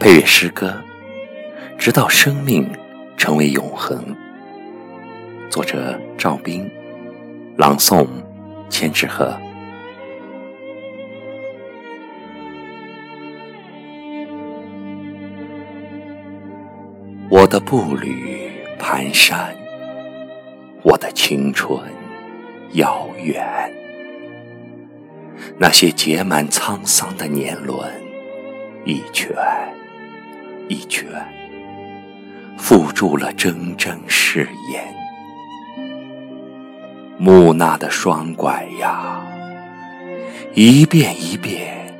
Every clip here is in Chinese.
配乐诗歌，直到生命成为永恒。作者：赵斌，朗诵：千纸鹤。我的步履蹒跚，我的青春遥远，那些结满沧桑的年轮，一圈。一圈，付诸了铮铮誓言。木讷的双拐呀，一遍一遍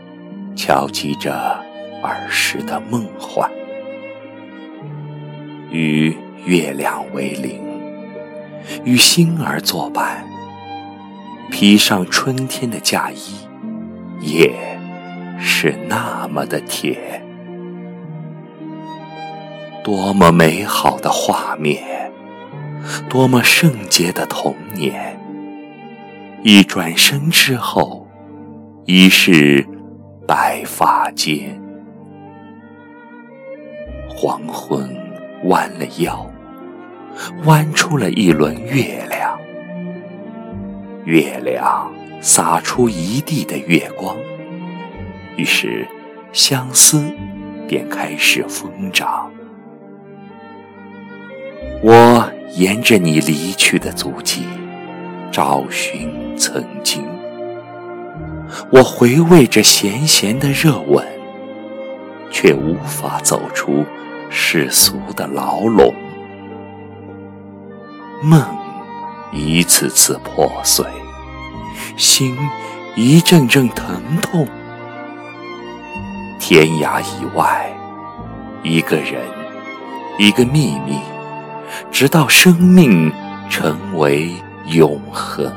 敲击着儿时的梦幻。与月亮为邻，与星儿作伴，披上春天的嫁衣，夜是那么的甜。多么美好的画面，多么圣洁的童年！一转身之后，已是白发间。黄昏弯了腰，弯出了一轮月亮，月亮洒出一地的月光，于是相思便开始疯长。我沿着你离去的足迹，找寻曾经。我回味着咸咸的热吻，却无法走出世俗的牢笼。梦一次次破碎，心一阵阵疼痛。天涯以外，一个人，一个秘密。直到生命成为永恒。